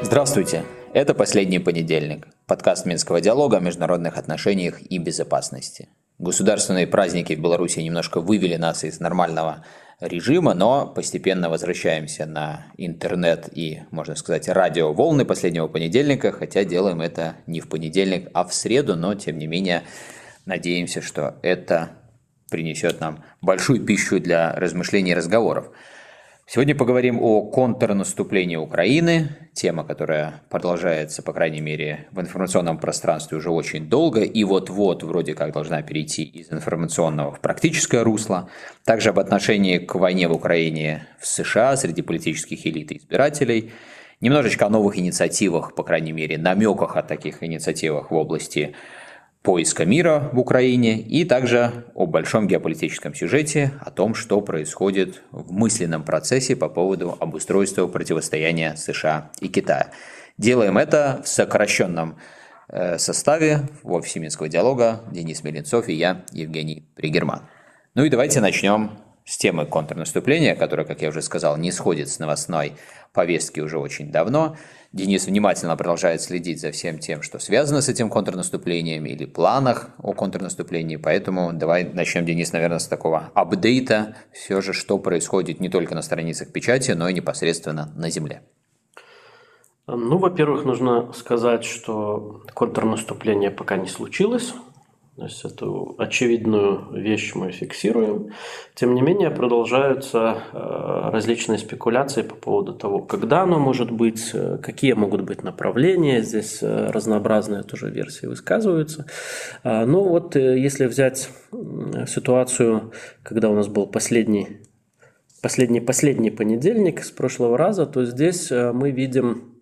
Здравствуйте! Это «Последний понедельник» – подкаст Минского диалога о международных отношениях и безопасности. Государственные праздники в Беларуси немножко вывели нас из нормального режима, но постепенно возвращаемся на интернет и, можно сказать, радиоволны последнего понедельника, хотя делаем это не в понедельник, а в среду, но тем не менее надеемся, что это принесет нам большую пищу для размышлений и разговоров. Сегодня поговорим о контрнаступлении Украины, тема, которая продолжается, по крайней мере, в информационном пространстве уже очень долго и вот-вот вроде как должна перейти из информационного в практическое русло. Также об отношении к войне в Украине в США среди политических элит и избирателей. Немножечко о новых инициативах, по крайней мере, намеках о таких инициативах в области поиска мира в Украине и также о большом геополитическом сюжете, о том, что происходит в мысленном процессе по поводу обустройства противостояния США и Китая. Делаем это в сокращенном э, составе в офисе диалога Денис Меленцов и я, Евгений Пригерман. Ну и давайте начнем с темы контрнаступления, которая, как я уже сказал, не сходит с новостной повестки уже очень давно. Денис внимательно продолжает следить за всем тем, что связано с этим контрнаступлением или планах о контрнаступлении. Поэтому давай начнем, Денис, наверное, с такого апдейта, все же, что происходит не только на страницах печати, но и непосредственно на земле. Ну, во-первых, нужно сказать, что контрнаступление пока не случилось. То есть эту очевидную вещь мы фиксируем. Тем не менее, продолжаются э, различные спекуляции по поводу того, когда оно может быть, э, какие могут быть направления. Здесь э, разнообразные тоже версии высказываются. А, Но ну вот если взять ситуацию, когда у нас был последний последний, последний понедельник с прошлого раза, то здесь мы видим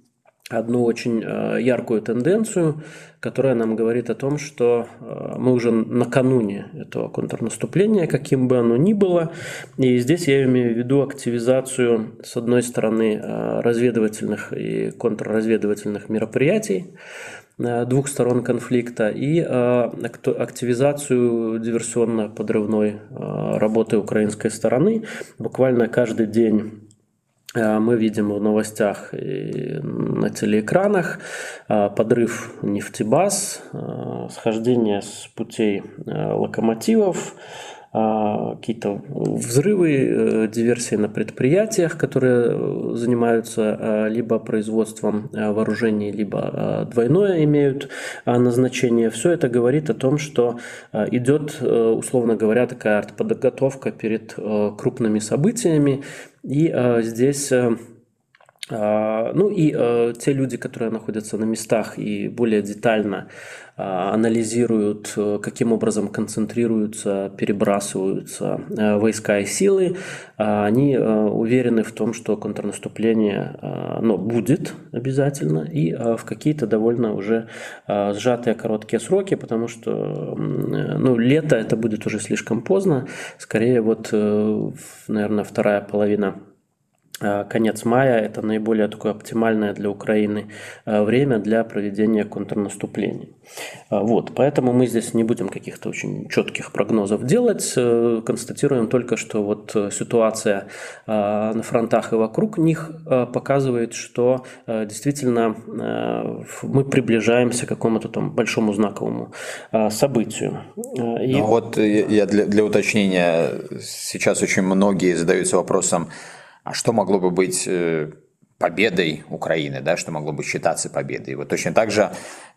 одну очень э, яркую тенденцию, которая нам говорит о том, что э, мы уже накануне этого контрнаступления, каким бы оно ни было. И здесь я имею в виду активизацию, с одной стороны, э, разведывательных и контрразведывательных мероприятий, двух сторон конфликта и активизацию диверсионно-подрывной работы украинской стороны. Буквально каждый день мы видим в новостях и на телеэкранах э, подрыв нефтебаз, э, схождение с путей локомотивов, какие-то взрывы, диверсии на предприятиях, которые занимаются либо производством вооружений, либо двойное имеют назначение. Все это говорит о том, что идет, условно говоря, такая артподготовка перед крупными событиями, и э, здесь э, э, ну и э, те люди, которые находятся на местах и более детально анализируют, э, каким образом концентрируются, перебрасываются э, войска и силы, э, они э, уверены в том, что контрнаступление ну, будет обязательно и в какие-то довольно уже сжатые короткие сроки, потому что ну, лето это будет уже слишком поздно, скорее вот, наверное, вторая половина конец мая – это наиболее такое оптимальное для Украины э, время для проведения контрнаступлений. Э, вот, поэтому мы здесь не будем каких-то очень четких прогнозов делать, констатируем только, что вот ситуация на фронтах и вокруг них показывает, что действительно мы приближаемся к какому-то там большому знаковому событию. И... Ну, вот я для, для уточнения, сейчас очень многие задаются вопросом, а что могло бы быть э, победой Украины, да, что могло бы считаться победой. Вот точно так же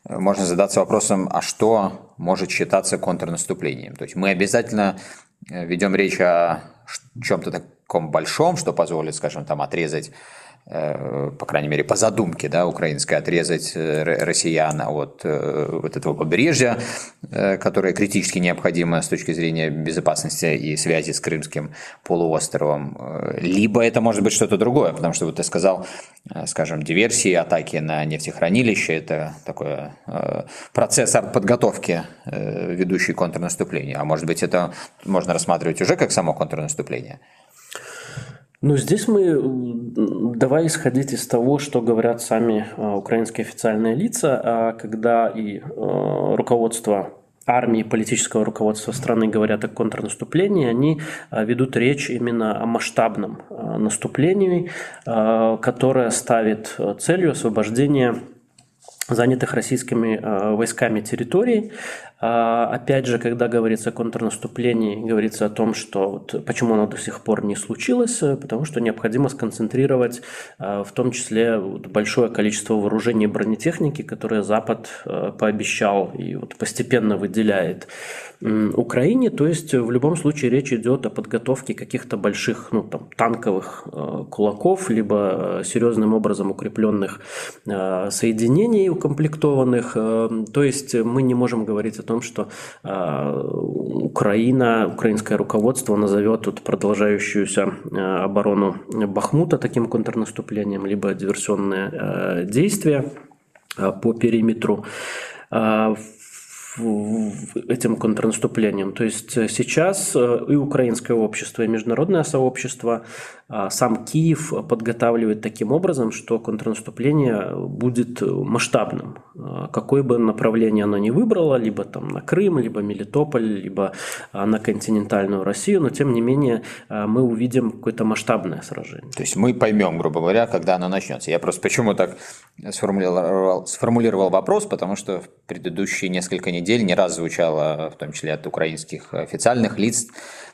э, можно задаться вопросом, а что может считаться контрнаступлением. То есть мы обязательно э, ведем речь о чем-то таком большом, что позволит, скажем, там отрезать по крайней мере, по задумке да, украинской, отрезать э, россиян от э, вот этого побережья, которое критически необходимо с точки зрения безопасности и связи с Крымским полуостровом. Либо это может быть что-то другое, потому что вот ты сказал, скажем, диверсии, атаки на нефтехранилище – это такой процесс подготовки, ведущий контрнаступление. А может быть, это можно рассматривать уже как само контрнаступление? Ну, здесь мы давай исходить из того, что говорят сами а, украинские официальные лица, а когда и а, руководство армии, политического руководства страны говорят о контрнаступлении, они ведут речь именно о масштабном наступлении, которое ставит целью освобождение занятых российскими войсками территорий, а, опять же, когда говорится о контрнаступлении, говорится о том, что вот почему оно до сих пор не случилось, э, потому что необходимо сконцентрировать а, в том числе большое количество вооружений и бронетехники, которые Запад э, пообещал и вот постепенно выделяет Украине. То есть в любом случае речь идет о подготовке каких-то больших ну, там, танковых э, кулаков, либо серьезным образом укрепленных соединений укомплектованных. То есть мы не можем говорить о том, что э, Украина, украинское руководство назовет вот продолжающуюся э, оборону Бахмута таким контрнаступлением, либо диверсионные э, действия по периметру этим контрнаступлением. То есть сейчас и украинское общество, и международное сообщество сам Киев подготавливает таким образом, что контрнаступление будет масштабным. А какое бы направление оно ни выбрало, либо там на Крым, либо Мелитополь, либо а, на континентальную Россию, но тем не менее мы увидим какое-то масштабное сражение. То есть мы поймем, грубо говоря, когда оно начнется. Я просто почему так сформулировал, сформулировал вопрос, потому что в предыдущие несколько недель не раз звучало, в том числе от украинских официальных лиц,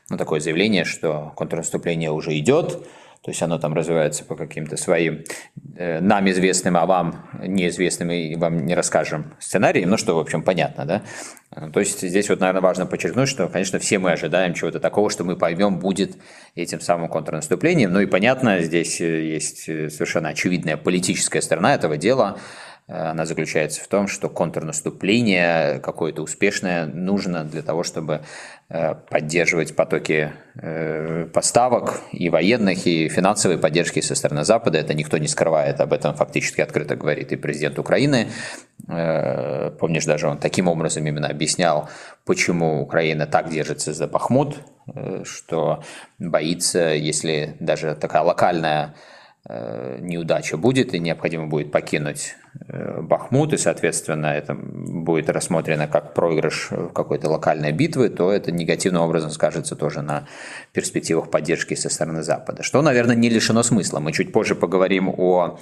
ну, такое заявление, что контрнаступление уже идет, то есть оно там развивается по каким-то своим э, нам известным, а вам неизвестным и вам не расскажем сценариям, ну что, в общем, понятно, да? То есть здесь вот, наверное, важно подчеркнуть, что, конечно, все мы ожидаем чего-то такого, что мы поймем будет этим самым контрнаступлением. Ну и понятно, здесь э, есть э, совершенно очевидная политическая сторона этого дела, она заключается в том, что контрнаступление какое-то успешное нужно для того, чтобы э, поддерживать потоки э, поставок и военных, и финансовой поддержки со стороны Запада. Это никто не скрывает, об этом фактически открыто говорит и президент Украины. Э, помнишь, даже он таким образом именно объяснял, почему Украина так держится за Бахмут, что боится, если даже такая локальная Э, неудача будет и необходимо будет покинуть э, Бахмут, и, соответственно, это будет рассмотрено как проигрыш какой-то локальной битвы, то это негативным образом скажется тоже на перспективах поддержки со стороны Запада. Что, наверное, не лишено смысла. Мы чуть позже поговорим о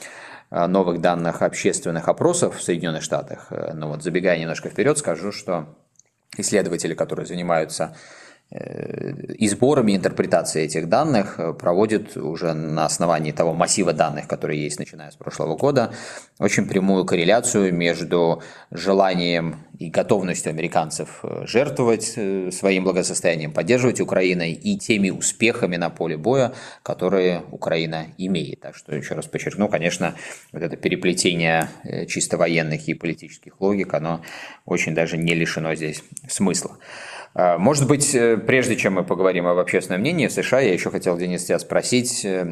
новых данных общественных опросов в Соединенных Штатах. Э, но вот забегая немножко вперед, скажу, что исследователи, которые занимаются Э, и сборами интерпретации этих данных э, проводит уже на основании того массива данных, которые есть, начиная с прошлого года, очень прямую корреляцию между желанием и готовностью американцев э, жертвовать своим благосостоянием, поддерживать Украиной и теми успехами на поле боя, которые Украина имеет. Так что, еще раз подчеркну, конечно, вот это переплетение чисто военных и политических логик, оно очень даже не лишено здесь смысла. А, может быть, э, прежде чем мы поговорим об общественном мнении в США, я еще хотел, Денис, тебя спросить, э,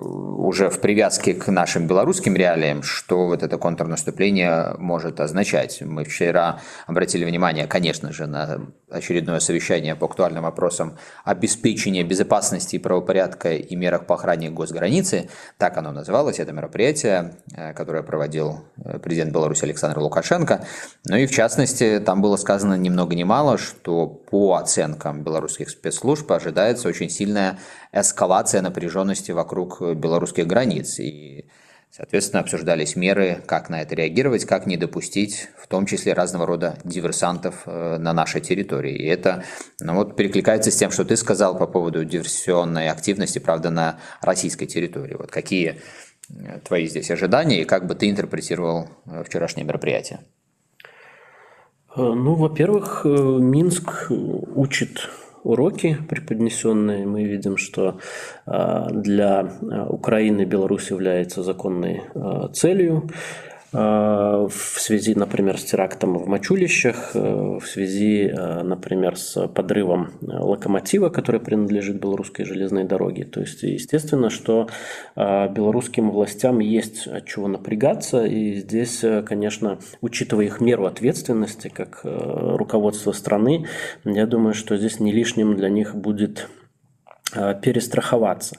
уже в привязке к нашим белорусским реалиям, что вот это контрнаступление может означать. Мы вчера обратили внимание, конечно же, на очередное совещание по актуальным вопросам обеспечения безопасности и правопорядка и мерах по охране госграницы. Так оно называлось, это мероприятие, э, которое проводил президент Беларуси Александр Лукашенко. Ну и в частности, там было сказано ни много ни мало, что по оценкам белорусских спецслужб ожидается очень сильная эскалация напряженности вокруг белорусских границ. И, соответственно, обсуждались меры, как на это реагировать, как не допустить, в том числе разного рода диверсантов э, на нашей территории. И это ну, вот, перекликается с тем, что ты сказал по поводу диверсионной активности, правда, на российской территории. Вот какие э, твои здесь ожидания и как бы ты интерпретировал э, вчерашнее мероприятие? Э, ну, во-первых, э, Минск учит уроки преподнесенные. Мы видим, что э, для Украины Беларусь является законной целью. Э, в связи, например, с терактом в Мачулищах, э, в связи, э, например, с подрывом локомотива, который принадлежит белорусской железной дороге. То есть, естественно, что белорусским властям есть от чего напрягаться, и здесь, конечно, учитывая их меру ответственности как руководство страны, я думаю, что здесь не лишним для них будет перестраховаться.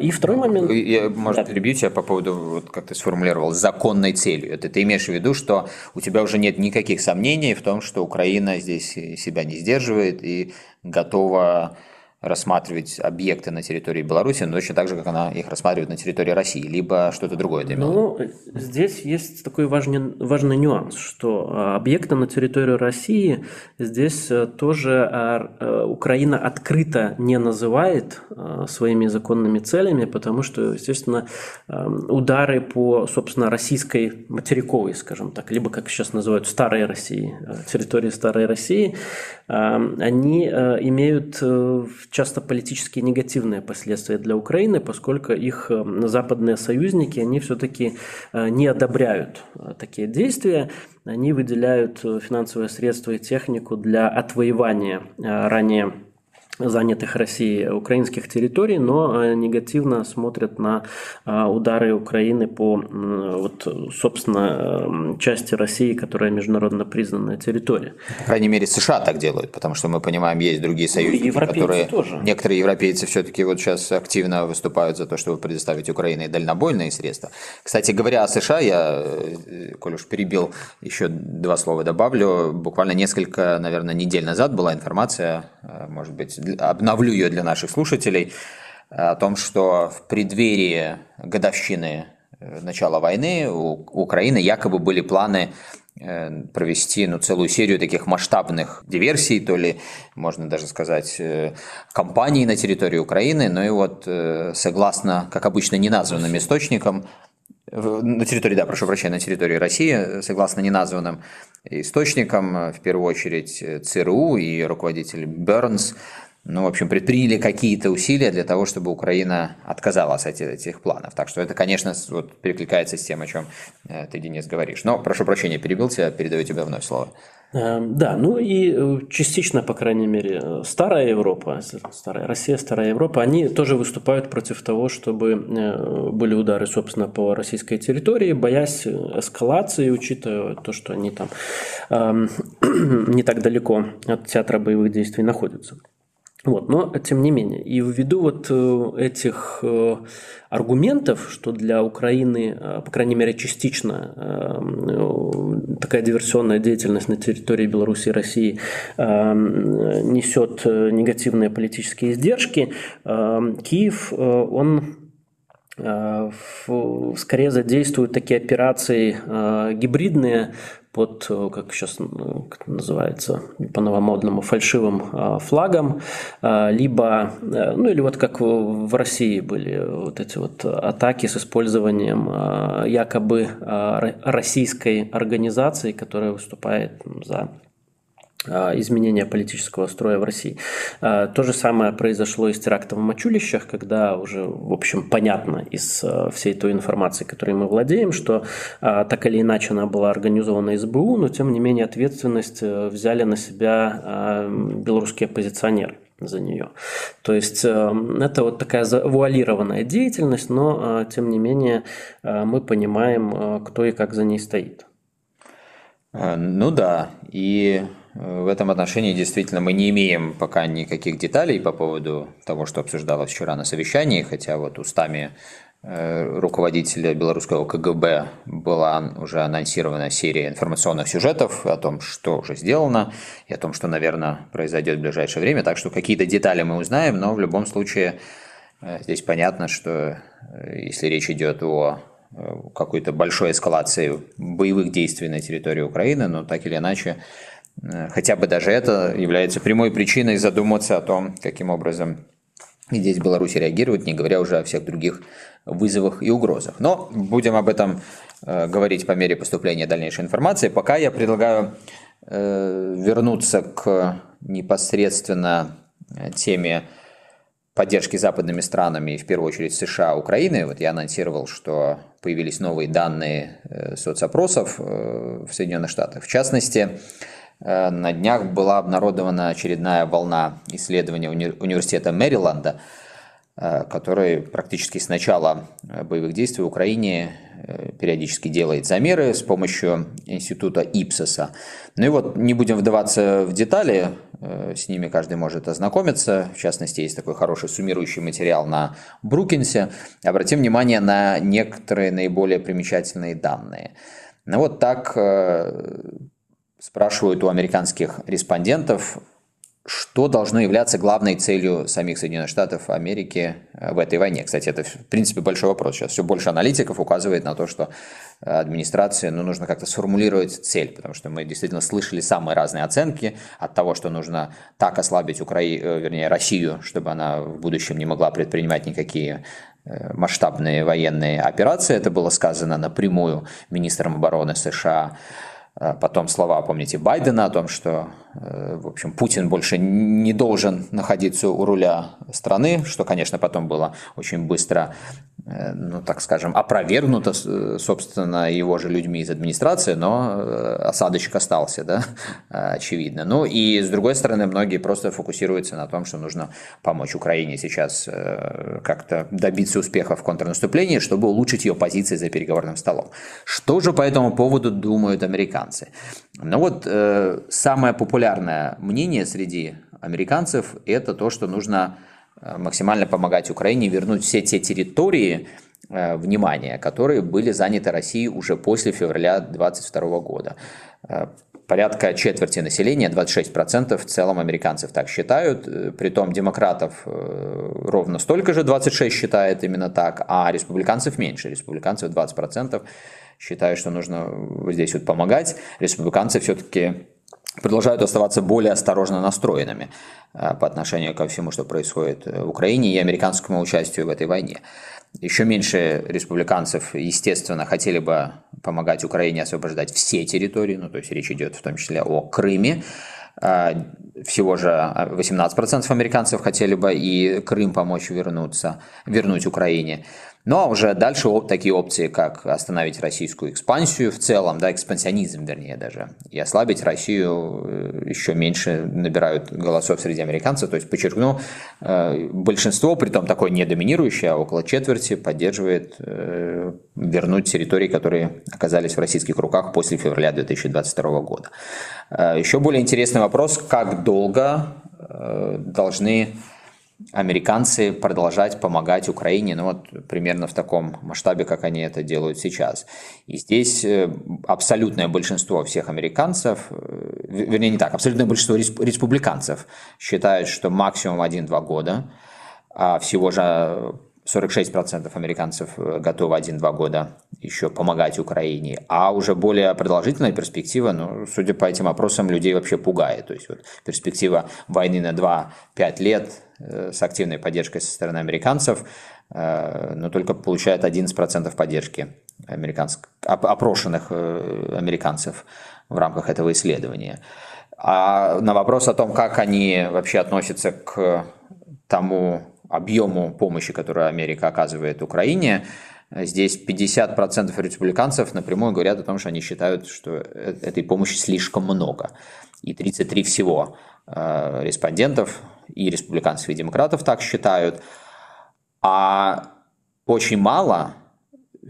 И второй момент... Я, может, да. перебью тебя по поводу, вот как ты сформулировал, законной целью. Это ты имеешь в виду, что у тебя уже нет никаких сомнений в том, что Украина здесь себя не сдерживает и готова рассматривать объекты на территории Беларуси, но точно так же, как она их рассматривает на территории России, либо что-то другое ты? Ну, здесь есть такой важный, важный нюанс, что а, объекты на территории России здесь э, тоже а, э, Украина открыто не называет а, своими законными целями, потому что, естественно, удары по, собственно, российской материковой, скажем так, либо, как сейчас называют, старой России, э, территории старой России, они имеют часто политически негативные последствия для Украины, поскольку их э, западные союзники, они все-таки э, не одобряют э, такие действия, они выделяют финансовые средства и технику для отвоевания ранее занятых Россией украинских территорий, но э, негативно смотрят на э, удары Украины по, вот, собственно, э, части России, которая международно признанная территория. По крайней мере, США так делают, потому что мы понимаем, есть другие ну, союзники, которые... Тоже. Некоторые европейцы все-таки вот сейчас активно выступают за то, чтобы предоставить Украине дальнобойные средства. Кстати говоря о США, я, коль уж перебил, еще два слова добавлю. Буквально несколько, наверное, недель назад была информация, может быть, обновлю ее для наших слушателей, о том, что в преддверии годовщины э, начала войны у Украины якобы были планы э, провести ну, целую серию таких масштабных диверсий, то ли, можно даже сказать, э, кампаний на территории Украины. Но и вот, согласно, как обычно, неназванным источникам, на территории, да, прошу прощения, на территории России, согласно неназванным источникам, в первую очередь ЦРУ и руководитель Бернс, ну, в общем, предприняли какие-то усилия для того, чтобы Украина отказалась от этих планов. Так что это, конечно, вот перекликается с тем, о чем э, ты, Денис, говоришь. Но, прошу прощения, перебил тебя, передаю тебе вновь слово. Эм, да, ну и э, частично, по крайней мере, э, старая Европа, старая Россия, старая Европа, они тоже выступают против того, чтобы были удары, собственно, по российской территории, боясь эскалации, учитывая то, что они там э, не так далеко от театра боевых действий находятся. Вот, но тем не менее, и ввиду вот э, этих э, аргументов, что для Украины, э, по крайней мере, частично такая диверсионная деятельность на территории Беларуси и России несет негативные политические издержки, Киев, он скорее задействуют такие операции гибридные под, э, как сейчас называется, по-новомодному, фальшивым флагом, либо, э, ну или вот как в России были вот эти вот атаки с использованием якобы российской организации, которая выступает за изменения политического строя в России. А, то же самое произошло и с терактом в Мачулищах, когда уже, в общем, понятно из а, всей той информации, которой мы владеем, что так или иначе она была организована СБУ, но тем не менее ответственность э, взяли на себя белорусские оппозиционеры за нее. То есть э, это вот такая завуалированная деятельность, но тем не менее мы понимаем, кто и как за ней стоит. Ну да, и в этом отношении действительно мы не имеем пока никаких деталей по поводу того, что обсуждалось вчера на совещании, хотя вот устами э, руководителя белорусского КГБ была уже анонсирована серия информационных сюжетов о том, что уже сделано, и о том, что, наверное, произойдет в ближайшее время. Так что какие-то детали мы узнаем, но в любом случае э, здесь понятно, что э, если речь идет о какой-то большой эскалации боевых действий на территории Украины, но так или иначе хотя бы даже это является прямой причиной задуматься о том, каким образом здесь Беларусь реагирует, не говоря уже о всех других вызовах и угрозах. Но будем об этом э, говорить по мере поступления дальнейшей информации. Пока я предлагаю э, вернуться к непосредственно теме поддержки западными странами, в первую очередь США, Украины. Вот я анонсировал, что появились новые данные соцопросов в Соединенных Штатах. В частности, Э, на днях была обнародована очередная волна исследования уни- университета Мэриленда, Э, который практически с начала э, боевых действий в Украине э, периодически делает замеры с помощью института Ипсоса. Ну и вот не будем вдаваться в детали, с ними каждый может ознакомиться. В частности, есть такой хороший суммирующий материал на Брукинсе. Обратим внимание на некоторые наиболее примечательные данные. Ну вот так спрашивают у американских респондентов что должно являться главной целью самих Соединенных Штатов Америки э, в этой войне? Кстати, это, в принципе, большой вопрос. Сейчас все больше аналитиков указывает на то, что э, администрации ну, нужно как-то сформулировать цель, потому что мы действительно слышали самые разные оценки от того, что нужно так ослабить Укра... Э, вернее, Россию, чтобы она в будущем не могла предпринимать никакие масштабные военные операции. Это было сказано напрямую министром обороны США. Потом слова, помните, Байдена о том, что Э, в общем, Путин больше не должен находиться у руля страны, что, конечно, потом было очень быстро, ну, так скажем, опровергнуто, э, собственно, его же людьми из администрации, но осадочек остался, да, очевидно. Ну, и, с другой стороны, многие просто фокусируются на том, что нужно помочь Украине сейчас как-то добиться успеха в контрнаступлении, чтобы улучшить ее позиции за переговорным столом. Что же по этому поводу думают американцы? Ну вот, самое популярное мнение среди американцев – это то, что нужно э, максимально помогать Украине вернуть все те территории, э, внимания, которые были заняты Россией уже после февраля 2022 года. Э, порядка четверти населения, 26% в целом американцев так считают, притом демократов ровно столько же, 26 считает именно так, а республиканцев меньше, республиканцев 20% считают, что нужно здесь вот помогать, республиканцы все-таки продолжают оставаться более осторожно настроенными э, по отношению ко всему, что происходит в Украине и американскому участию в этой войне. Еще меньше республиканцев, естественно, хотели бы помогать Украине освобождать все территории, ну, то есть речь идет в том числе о Крыме. Э, всего же 18% американцев хотели бы и Крым помочь вернуться, вернуть Украине. Ну а уже дальше такие опции, как остановить российскую экспансию в целом, да, экспансионизм, вернее, даже, и ослабить Россию э, еще меньше набирают голосов среди американцев. То есть, подчеркну, э, большинство, при том такое не доминирующее, а около четверти, поддерживает э, вернуть территории, которые оказались в российских руках после февраля 2022 года. Еще более интересный вопрос, как долго должны американцы продолжать помогать Украине, ну вот примерно в таком масштабе, как они это делают сейчас. И здесь э, абсолютное большинство всех американцев, э, вернее не так, абсолютное большинство республиканцев считают, что максимум 1-2 года, а всего же 46% американцев э, готовы 1-2 года еще помогать Украине, а уже более продолжительная перспектива, ну, судя по этим опросам, людей вообще пугает. То есть вот перспектива войны на 2-5 лет э, с активной поддержкой со стороны американцев, э, но только получает 11% поддержки американск... опрошенных американцев в рамках этого исследования. А на вопрос о том, как они вообще относятся к тому, объему помощи, которую Америка оказывает Украине, здесь 50% республиканцев напрямую говорят о том, что они считают, что э, этой помощи слишком много. И 33 всего э, респондентов, и республиканцев, и демократов так считают. А очень мало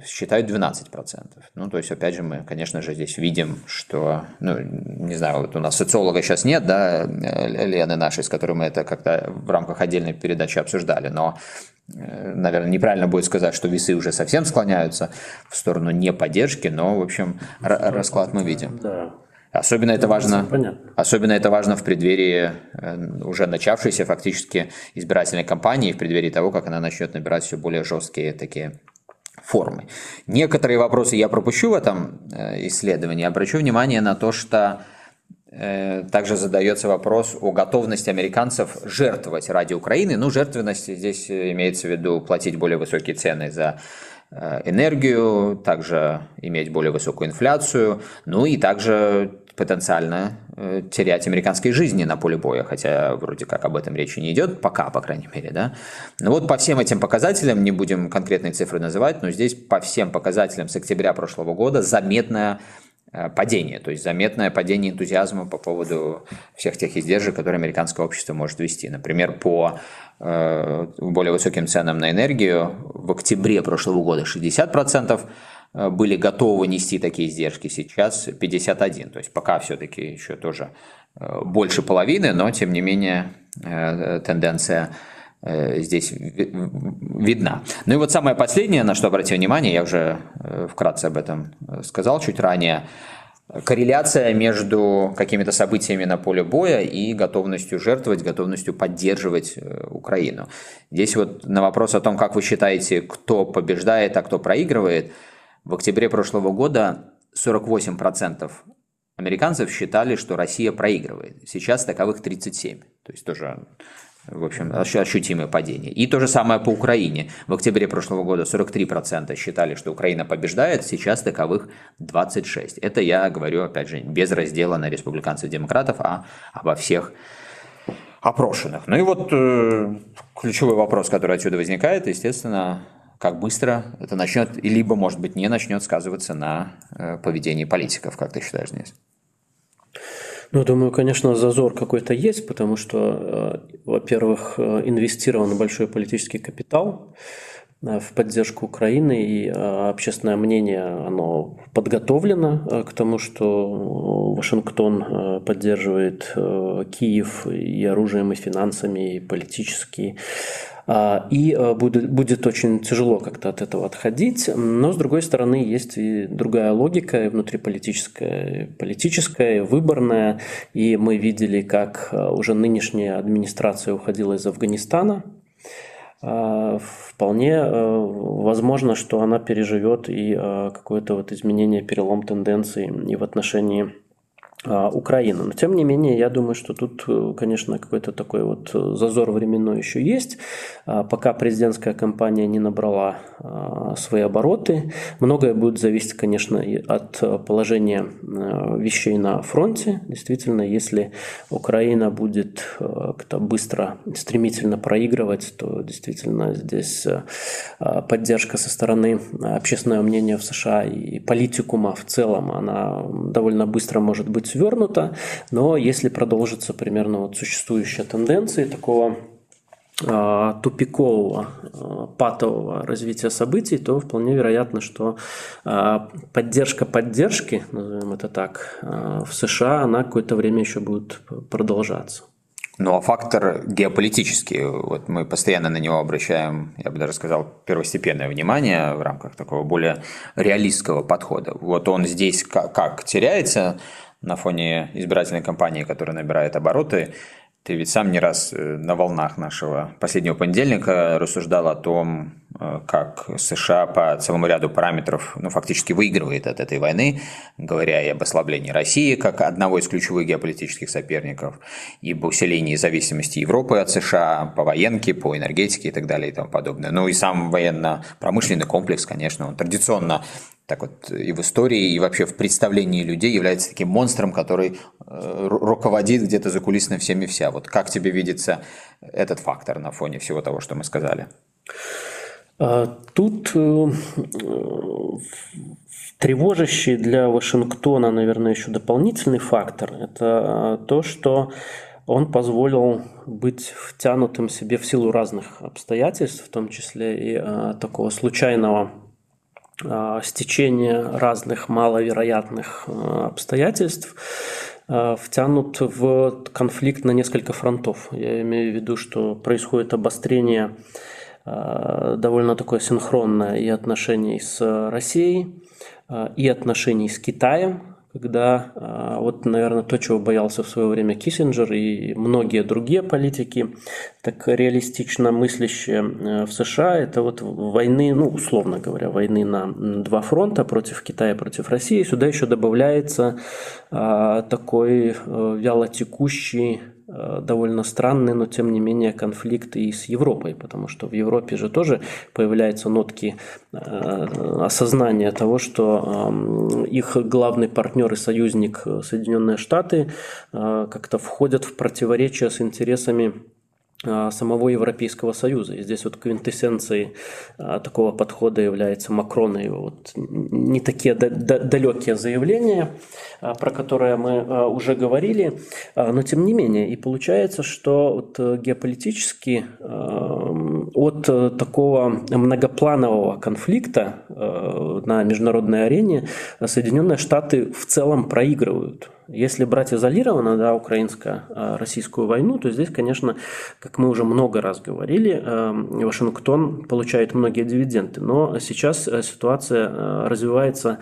считают 12%. Ну, то есть, опять же, мы, конечно же, здесь видим, что, ну, не знаю, вот у нас социолога сейчас нет, да, Лены нашей, с которой мы это как-то в рамках отдельной передачи обсуждали, но э, наверное, неправильно будет сказать, что весы уже совсем склоняются в сторону не поддержки, но, в общем, расклад мы видим. Да. Особенно это важно, особенно это важно в преддверии э, уже начавшейся фактически избирательной кампании, в преддверии того, как она начнет набирать все более жесткие такие формы. Некоторые вопросы я пропущу в этом э, исследовании, обращу внимание на то, что э, также задается вопрос о готовности американцев жертвовать ради Украины. Ну, жертвенность здесь имеется в виду платить более высокие цены за э, энергию, также иметь более высокую инфляцию, ну и также потенциально э, терять американские жизни на поле боя, хотя вроде как об этом речи не идет, пока, по крайней мере, да. Но вот по всем этим показателям, не будем конкретные цифры называть, но здесь по всем показателям с октября прошлого года заметная падение, то есть заметное падение энтузиазма по поводу всех тех издержек, которые американское общество может вести. Например, по э, более высоким ценам на энергию в октябре прошлого года 60% были готовы нести такие издержки, сейчас 51%. То есть пока все-таки еще тоже больше половины, но тем не менее тенденция Э, здесь видна. Ну и вот самое последнее, на что обратил внимание, я уже э, вкратце об этом э, сказал чуть ранее, корреляция между какими-то событиями на поле боя и готовностью жертвовать, готовностью поддерживать Украину. Здесь вот на вопрос о том, как вы считаете, кто побеждает, а кто проигрывает, в октябре прошлого года 48% американцев считали, что Россия проигрывает. Сейчас таковых 37. То есть тоже в общем, ощутимое падение. И то же самое по Украине. В октябре прошлого года 43% считали, что Украина побеждает, сейчас таковых 26%. Это я говорю, опять же, без раздела на республиканцев и демократов, а обо всех опрошенных. Ну и вот э, ключевой вопрос, который отсюда возникает, естественно, как быстро это начнет, либо, может быть, не начнет сказываться на э, поведении политиков, как ты считаешь, Денис? Ну, думаю, конечно, зазор какой-то есть, потому что, э, во-первых, э, инвестирован большой политический капитал в поддержку Украины, и общественное мнение, оно подготовлено к тому, что Вашингтон поддерживает Киев и оружием, и финансами, и политически. А, и будет, будет очень тяжело как-то от этого отходить. Но, с другой стороны, есть и другая логика, внутриполитическая, политическая, выборная. И мы видели, как уже нынешняя администрация уходила из Афганистана. Вполне возможно, что она переживет и какое-то вот изменение, перелом тенденций и в отношении а, Украины. Но тем не менее, я думаю, что тут, э, конечно, какой-то такой вот э, зазор временной еще есть. А, пока президентская кампания не набрала а, свои обороты, многое будет зависеть, конечно, от положения вещей на фронте. Действительно, если Украина будет как-то быстро, стремительно проигрывать, то действительно здесь поддержка со стороны общественного мнения в США и политикума в целом, она довольно быстро может быть свернуто, но если продолжится примерно вот существующая тенденция такого а, тупикового, а, патового развития событий, то вполне вероятно, что а, поддержка поддержки, назовем это так, в США, она какое-то время еще будет продолжаться. Ну а фактор геополитический, вот мы постоянно на него обращаем, я бы даже сказал, первостепенное внимание в рамках такого более реалистского подхода. Вот он здесь как, как теряется, на фоне избирательной кампании, которая набирает обороты. Ты ведь сам не раз э, на волнах нашего последнего понедельника рассуждал о том, как США по целому ряду параметров ну, фактически выигрывает от этой войны, говоря и об ослаблении России как одного из ключевых геополитических соперников, и об усилении зависимости Европы от США по военке, по энергетике и так далее и тому подобное. Ну и сам военно-промышленный комплекс, конечно, он традиционно так вот и в истории, и вообще в представлении людей является таким монстром, который э, руководит где-то за кулисами всеми вся. Вот как тебе видится этот фактор на фоне всего того, что мы сказали? А, тут э, тревожащий для Вашингтона, наверное, еще дополнительный фактор – это то, что он позволил быть втянутым себе в силу разных обстоятельств, в том числе и а, такого случайного стечение разных маловероятных обстоятельств втянут в конфликт на несколько фронтов. Я имею в виду, что происходит обострение довольно такое синхронное и отношений с Россией, и отношений с Китаем, когда а, вот, наверное, то, чего боялся в свое время Киссинджер и многие другие политики, так реалистично мыслящие э, в США, это вот войны, ну, условно говоря, войны на два фронта против Китая, против России. Сюда еще добавляется такой вялотекущий Э, довольно странный, но тем не менее конфликт и с Европой, потому что в Европе же тоже появляются нотки э, осознания того, что их главный партнер и союзник э, Соединенные Штаты как-то входят в противоречие с интересами самого Европейского Союза. И здесь вот квинтэссенцией а, такого подхода является Макрон и вот не такие далекие заявления, а, про которые мы уже говорили, но тем не менее. И получается, что вот геополитически от такого многопланового конфликта на международной арене Соединенные Штаты в целом проигрывают. Если брать изолированно да, украинско-российскую войну, то здесь, конечно, как мы уже много раз говорили, э, Вашингтон получает многие дивиденды. Но сейчас э, ситуация э, развивается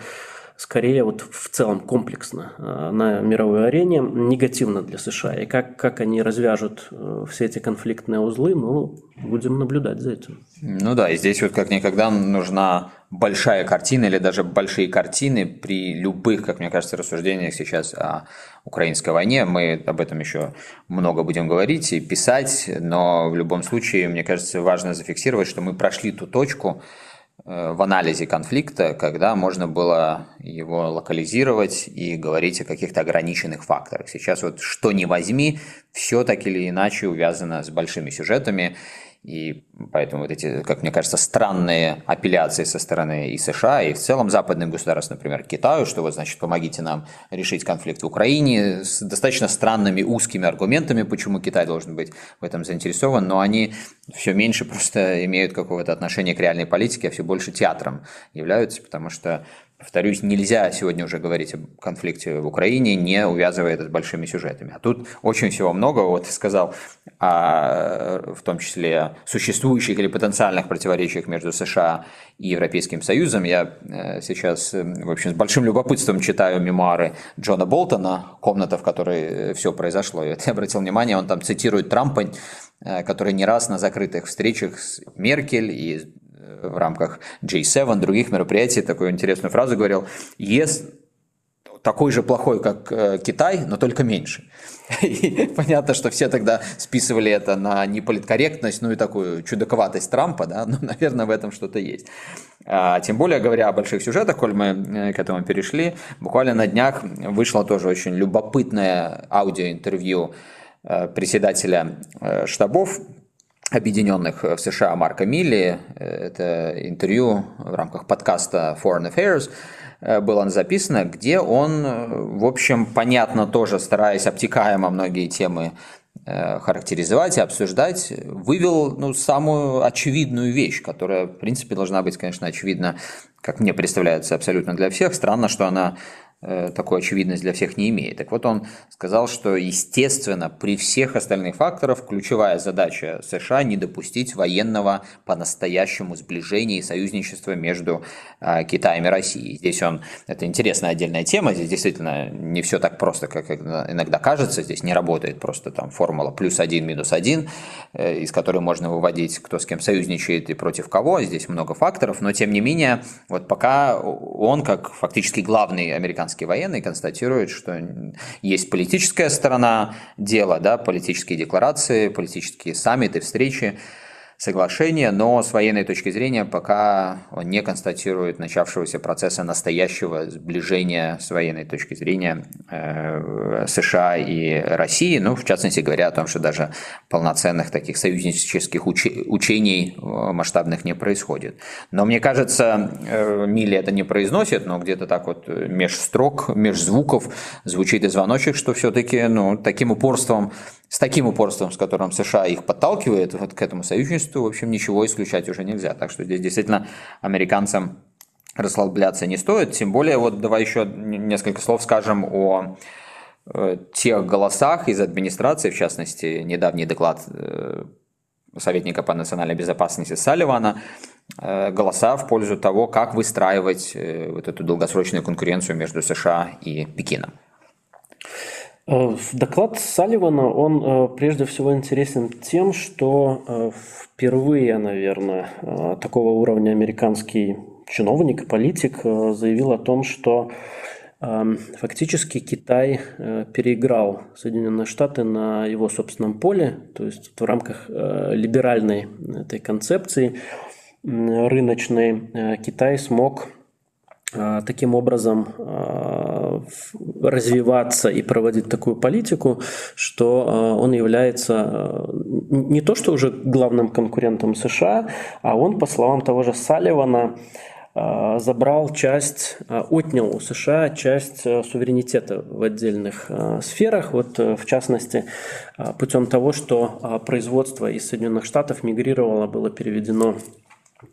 скорее вот в целом комплексно на мировой арене негативно для США. И как, как они развяжут все эти конфликтные узлы, ну, будем наблюдать за этим. Ну да, и здесь вот как никогда нужна большая картина или даже большие картины при любых, как мне кажется, рассуждениях сейчас о украинской войне. Мы об этом еще много будем говорить и писать, но в любом случае, мне кажется, важно зафиксировать, что мы прошли ту точку э, в анализе конфликта, когда можно было его локализировать и говорить о каких-то ограниченных факторах. Сейчас вот что ни возьми, все так или иначе увязано с большими сюжетами, и поэтому вот эти, как мне кажется, странные апелляции со стороны и США, и в целом западных государств, например, Китаю, что вот, значит, помогите нам решить конфликт в Украине, с достаточно странными узкими аргументами, почему Китай должен быть в этом заинтересован, но они все меньше просто имеют какого-то отношения к реальной политике, а все больше театром являются, потому что Повторюсь, нельзя сегодня уже говорить о конфликте в Украине, не увязывая это с большими сюжетами. А тут очень всего много. Вот ты сказал, о, в том числе существующих или потенциальных противоречиях между США и Европейским Союзом. Я э, сейчас, э, в общем, с большим любопытством читаю мемуары Джона Болтона «Комната, в которой э, все произошло». Я обратил внимание, он там цитирует Трампа, который не раз на закрытых встречах с Меркель и в рамках G7, других мероприятий, такую интересную фразу говорил, ЕС такой же плохой, как э, Китай, но только меньше. И понятно, что все тогда списывали это на неполиткорректность, ну и такую чудаковатость Трампа, да, ну, наверное, в этом что-то есть. А, тем более, говоря о больших сюжетах, коль мы э, к этому перешли, буквально на днях вышло тоже очень любопытное аудиоинтервью э, председателя штабов Объединенных в США Марка Милли. Это интервью в рамках подкаста Foreign Affairs было записано, где он, в общем, понятно тоже, стараясь обтекаемо многие темы э, характеризовать и обсуждать, вывел ну, самую очевидную вещь, которая, в принципе, должна быть, конечно, очевидна, как мне представляется, абсолютно для всех. Странно, что она Э, такую очевидность для всех не имеет. Так вот, он сказал, что, естественно, при всех остальных факторах ключевая задача США не допустить военного по-настоящему сближения и союзничества между э, Китаем и Россией. Здесь он, это интересная отдельная тема, здесь действительно не все так просто, как иногда кажется, здесь не работает просто там формула плюс один, минус один, э, из которой можно выводить, кто с кем союзничает и против кого, здесь много факторов, но тем не менее, вот пока он, как фактически главный американский американские военные констатируют, что есть политическая сторона дела, да, политические декларации, политические саммиты, встречи, соглашения, но с военной точки зрения пока он не констатирует начавшегося процесса настоящего сближения с военной точки зрения э, США и России, ну, в частности говоря о том, что даже полноценных таких союзнических уч- учений э, масштабных не происходит. Но мне кажется, э, Милли это не произносит, но где-то так вот меж строк, меж звуков звучит и звоночек, что все-таки ну, таким упорством с таким упорством, с которым США их подталкивает вот к этому союзничеству, в общем, ничего исключать уже нельзя. Так что здесь действительно американцам расслабляться не стоит. Тем более, вот давай еще несколько слов скажем о э, тех голосах из администрации, в частности, недавний доклад э, советника по национальной безопасности Салливана, э, голоса в пользу того, как выстраивать вот эту долгосрочную конкуренцию между США и Пекином. Э, доклад Салливана, он э, прежде всего интересен тем, что э, впервые, наверное, такого уровня американский чиновник политик заявил о том, что фактически Китай переиграл Соединенные Штаты на его собственном поле, то есть в рамках либеральной этой концепции рыночной Китай смог таким образом развиваться и проводить такую политику, что он является не то, что уже главным конкурентом США, а он, по словам того же Салливана, забрал часть, отнял у США часть суверенитета в отдельных сферах, вот в частности путем того, что производство из Соединенных Штатов мигрировало, было переведено а,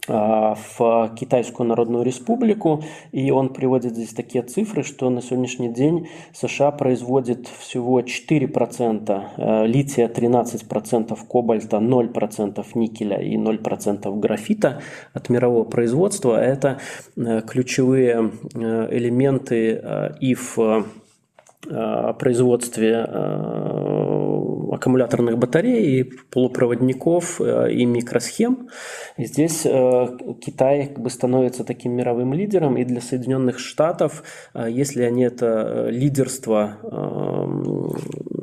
в Китайскую Народную Республику, и он приводит здесь такие цифры, что на сегодняшний день США производит всего 4% э, лития, 13% кобальта, 0% никеля и 0% графита от мирового производства. Это э, ключевые э, элементы и в производстве аккумуляторных батарей, и полупроводников э, и микросхем. И здесь э, Китай как бы становится таким мировым лидером, и для Соединенных Штатов, э, если они это лидерство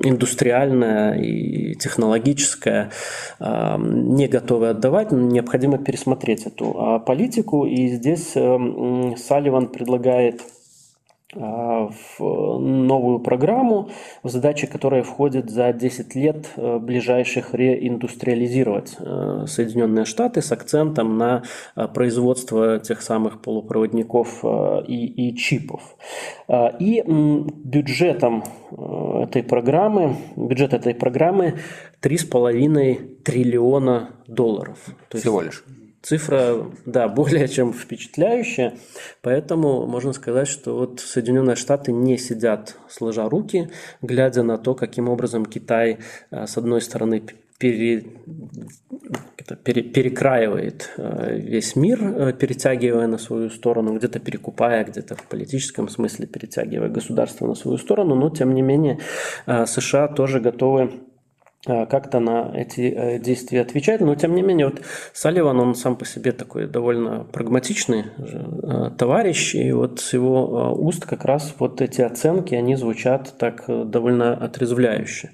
индустриальное и технологическое не готовы отдавать, необходимо пересмотреть эту политику. И здесь Салливан предлагает а, в новую программу, в задачи, которая входит за 10 лет э, ближайших реиндустриализировать э, Соединенные Штаты с акцентом на э, производство тех самых полупроводников и, и чипов. И бюджетом этой программы, бюджет этой программы 3,5 триллиона долларов. То Всего лишь. Цифра, да, более чем впечатляющая, поэтому можно сказать, что вот Соединенные Штаты не сидят сложа руки, глядя на то, каким образом Китай, э, с одной стороны, пере, пере, перекраивает э, весь мир, э, перетягивая на свою сторону, где-то перекупая, где-то в политическом смысле перетягивая государство на свою сторону, но тем не менее США тоже готовы как-то на эти э, действия отвечать. Но, тем не менее, вот Салливан, он сам по себе такой довольно прагматичный э, товарищ, и вот с его уст как раз вот эти оценки, они звучат так довольно отрезвляюще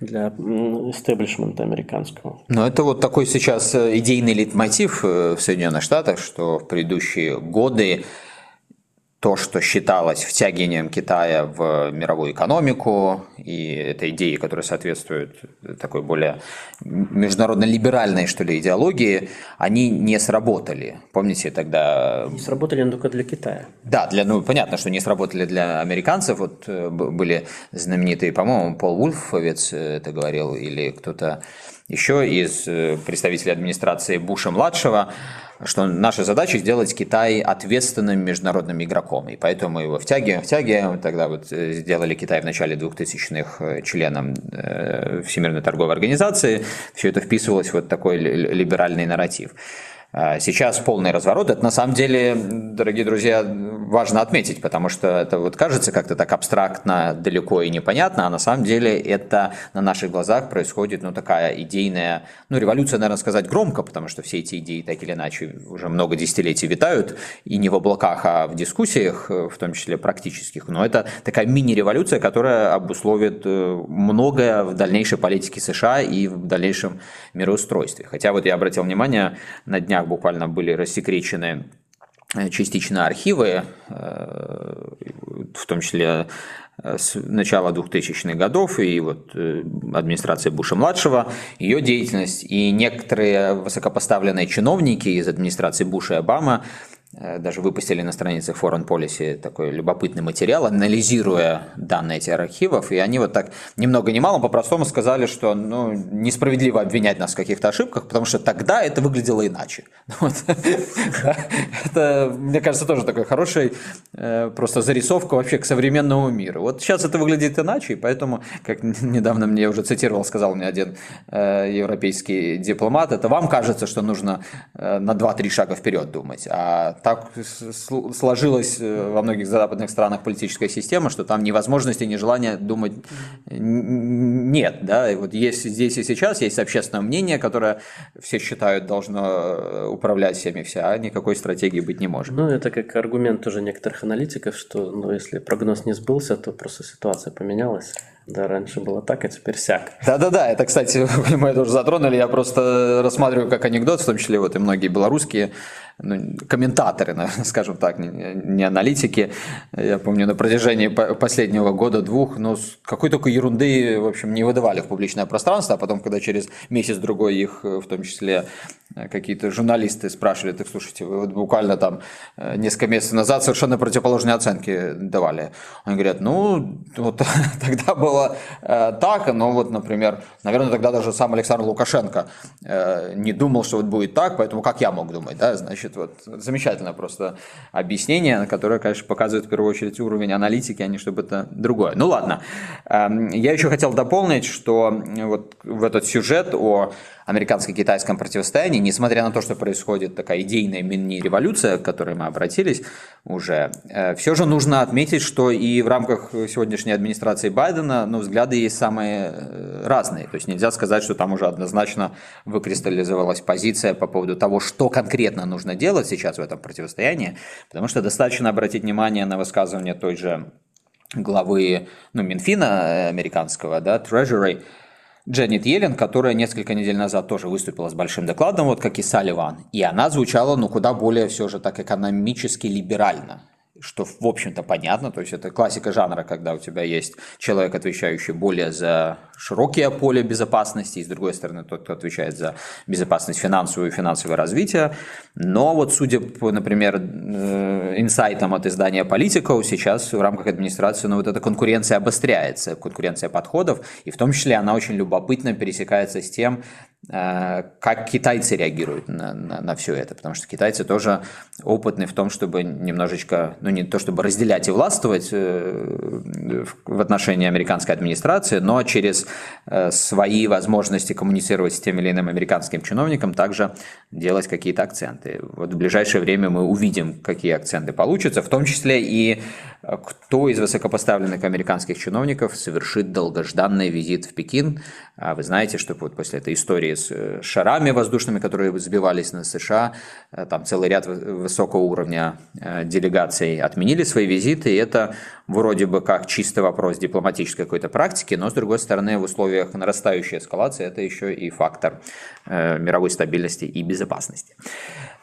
для истеблишмента американского. Но это вот такой сейчас идейный литмотив в Соединенных Штатах, что в предыдущие годы то, что считалось втягиванием Китая в мировую экономику, и это идеи, которые соответствуют такой более международно-либеральной, что ли, идеологии, они не сработали. Помните тогда... Не сработали только для Китая. Да, для, ну, понятно, что не сработали для американцев. Вот э, были знаменитые, по-моему, Пол Вульфовец это говорил, или кто-то еще из э, представителей администрации Буша-младшего, что наша задача сделать Китай ответственным международным игроком. И поэтому мы его втягиваем, втягиваем. Тогда вот э, сделали Китай в начале 2000-х э, членом Всемирной торговой организации. Все это вписывалось в вот такой либеральный нарратив. А, сейчас полный разворот. Это на самом деле, дорогие друзья, важно отметить, потому что это вот кажется как-то так абстрактно, далеко и непонятно, а на самом деле это на наших глазах происходит ну, такая идейная, ну революция, наверное, сказать громко, потому что все эти идеи так или иначе уже много десятилетий витают, и не в облаках, а в дискуссиях, в том числе практических. Но это такая мини-революция, которая обусловит э, многое в дальнейшей политике США и в дальнейшем мироустройстве. Хотя вот я обратил внимание на днях днях буквально были рассекречены э, частично архивы, э, в том числе э, с начала 2000-х годов и вот администрация Буша-младшего, ее деятельность. И некоторые высокопоставленные чиновники из администрации Буша и Обама даже выпустили на страницах Foreign Policy такой любопытный материал, анализируя данные этих архивов, и они вот так ни много ни мало по-простому сказали, что ну, несправедливо обвинять нас в каких-то ошибках, потому что тогда это выглядело иначе. Это, мне кажется, тоже такой хороший э, просто зарисовка вообще к современному миру. Вот сейчас это выглядит иначе, и поэтому, как недавно мне уже цитировал, сказал мне один э, европейский дипломат, это вам кажется, что нужно на 2-3 шага вперед думать, а так сложилась э, во многих западных странах политическая система, что там ни возможности, ни желания думать нет. Да? И вот есть здесь и сейчас есть общественное мнение, которое все считают должно э, управлять всеми вся, а никакой стратегии быть не может. Ну, это как аргумент уже некоторых аналитиков, что ну, если прогноз не сбылся, то просто ситуация поменялась. Да, раньше было так, а теперь сяк. Да-да-да, это, кстати, мы тоже затронули, я просто рассматриваю как анекдот, в том числе вот и многие белорусские ну, комментаторы, скажем так, не, аналитики. Я помню, на протяжении последнего года-двух, ну, какой только ерунды, в общем, не выдавали в публичное пространство, а потом, когда через месяц-другой их, в том числе, какие-то журналисты спрашивали, так слушайте, вы вот буквально там э, несколько месяцев назад совершенно противоположные оценки давали. Они говорят, ну, вот тогда было э, так, но вот, например, наверное, тогда даже сам Александр Лукашенко э, не думал, что вот будет так, поэтому как я мог думать, да, значит, вот замечательное просто объяснение, которое, конечно, показывает в первую очередь уровень аналитики, а не чтобы это другое. Ну ладно, эм, я еще хотел дополнить, что вот в этот сюжет о американско-китайском противостоянии, несмотря на то, что происходит такая идейная мини-революция, к которой мы обратились уже, э, все же нужно отметить, что и в рамках сегодняшней администрации Байдена ну, взгляды есть самые э, разные. То есть нельзя сказать, что там уже однозначно выкристаллизовалась позиция по поводу того, что конкретно нужно делать сейчас в этом противостоянии, потому что достаточно обратить внимание на высказывание той же главы ну, Минфина американского, да, Treasury, Дженнет Йеллен, которая несколько недель назад тоже выступила с большим докладом, вот как и Салливан. И она звучала, ну, куда более все же так экономически либерально что, в общем-то, понятно, то есть это классика жанра, когда у тебя есть человек, отвечающий более за широкие поле безопасности, и с другой стороны тот, кто отвечает за безопасность финансовую и финансовое развитие. Но вот судя по, например, э, инсайтам от издания Политиков, сейчас в рамках администрации ну, вот эта конкуренция обостряется, конкуренция подходов, и в том числе она очень любопытно пересекается с тем, Э, как китайцы реагируют на, на, на все это, потому что китайцы тоже опытны в том, чтобы немножечко, ну не то чтобы разделять и властвовать э, в отношении американской администрации, но через свои возможности коммуницировать с тем или иным американским чиновником также делать какие-то акценты. Вот в ближайшее время мы увидим, какие акценты получатся, в том числе и кто из высокопоставленных американских чиновников совершит долгожданный визит в Пекин. А вы знаете, что вот после этой истории с э, шарами воздушными, которые сбивались на США, э, там целый ряд высокого уровня э, делегаций отменили свои визиты, и это вроде бы как чистый вопрос дипломатической какой-то практики, но с другой стороны в условиях нарастающей эскалации это еще и фактор мировой стабильности и безопасности.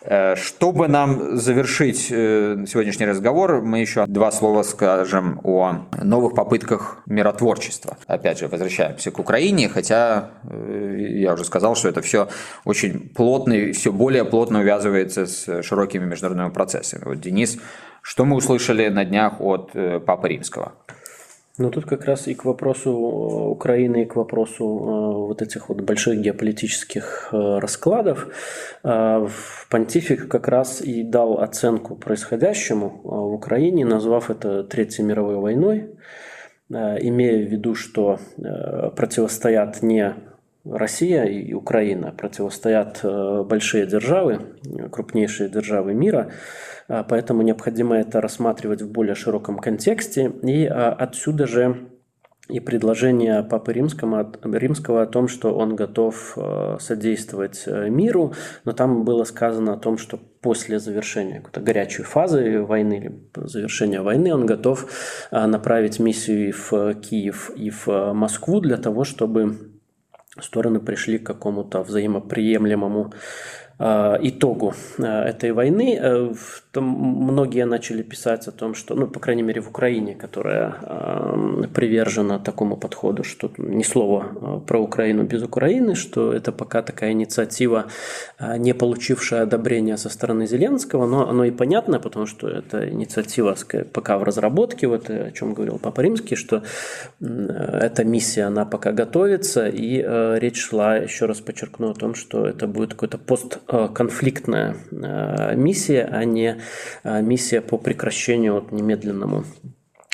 Э, чтобы нам завершить э, сегодняшний разговор, мы еще два слова скажем о новых попытках миротворчества. Опять же, возвращаемся к Украине, хотя э, я уже сказал, что это все очень плотно и все более плотно увязывается с широкими международными процессами. Вот, Денис, что мы услышали на днях от Папы Римского? Ну, тут как раз и к вопросу э, Украины, и к вопросу э, вот этих вот больших геополитических э, раскладов. Понтифик как раз и дал оценку происходящему в Украине, назвав это Третьей мировой войной, имея в виду, что противостоят не Россия и Украина, противостоят большие державы, крупнейшие державы мира – а, поэтому необходимо это рассматривать в более широком контексте. И а, отсюда же и предложение Папы Римского, Римского о том, что он готов содействовать э, миру, но там было сказано о том, что после завершения какой-то горячей фазы войны или завершения войны он готов направить миссию и в Киев, и в Москву для того, чтобы стороны пришли к какому-то взаимоприемлемому итогу этой войны. Э, многие начали писать о том, что, ну, по крайней мере, в Украине, которая э, привержена такому подходу, что ни слова э, про Украину без Украины, что это пока такая инициатива, э, не получившая одобрения со стороны Зеленского, но оно и понятно, потому что эта инициатива пока в разработке, вот о чем говорил Папа Римский, что э, эта миссия, она пока готовится, и э, речь шла, еще раз подчеркну, о том, что это будет какая-то постконфликтная э, миссия, а не Э, миссия по прекращению вот, немедленному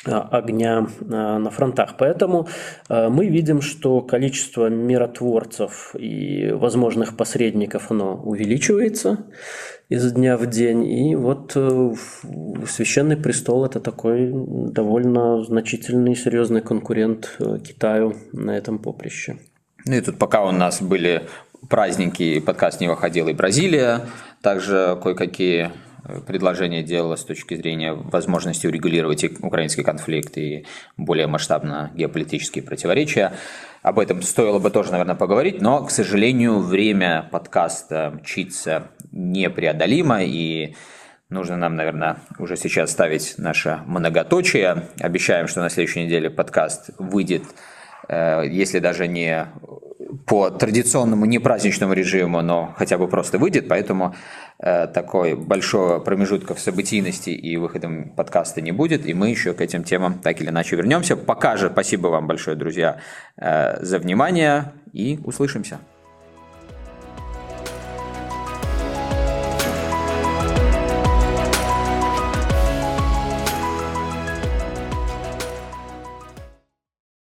э, огня э, на фронтах. Поэтому мы видим, что количество миротворцев и возможных посредников оно увеличивается из дня в день. И вот Священный престол – это такой довольно значительный серьезный конкурент Китаю на этом поприще. Ну и тут пока у нас были праздники, подкаст не выходил и Бразилия, также кое-какие предложение делала с точки зрения возможности урегулировать украинский конфликт и более масштабно геополитические противоречия. Об этом стоило бы тоже, наверное, поговорить, но, к сожалению, время подкаста мчится непреодолимо, и нужно нам, наверное, уже сейчас ставить наше многоточие. Обещаем, что на следующей неделе подкаст выйдет, э, если даже не по традиционному непраздничному режиму, но хотя бы просто выйдет, поэтому такой большого промежутка в событийности и выходом подкаста не будет, и мы еще к этим темам так или иначе вернемся. Пока же спасибо вам большое, друзья, э, за внимание и услышимся.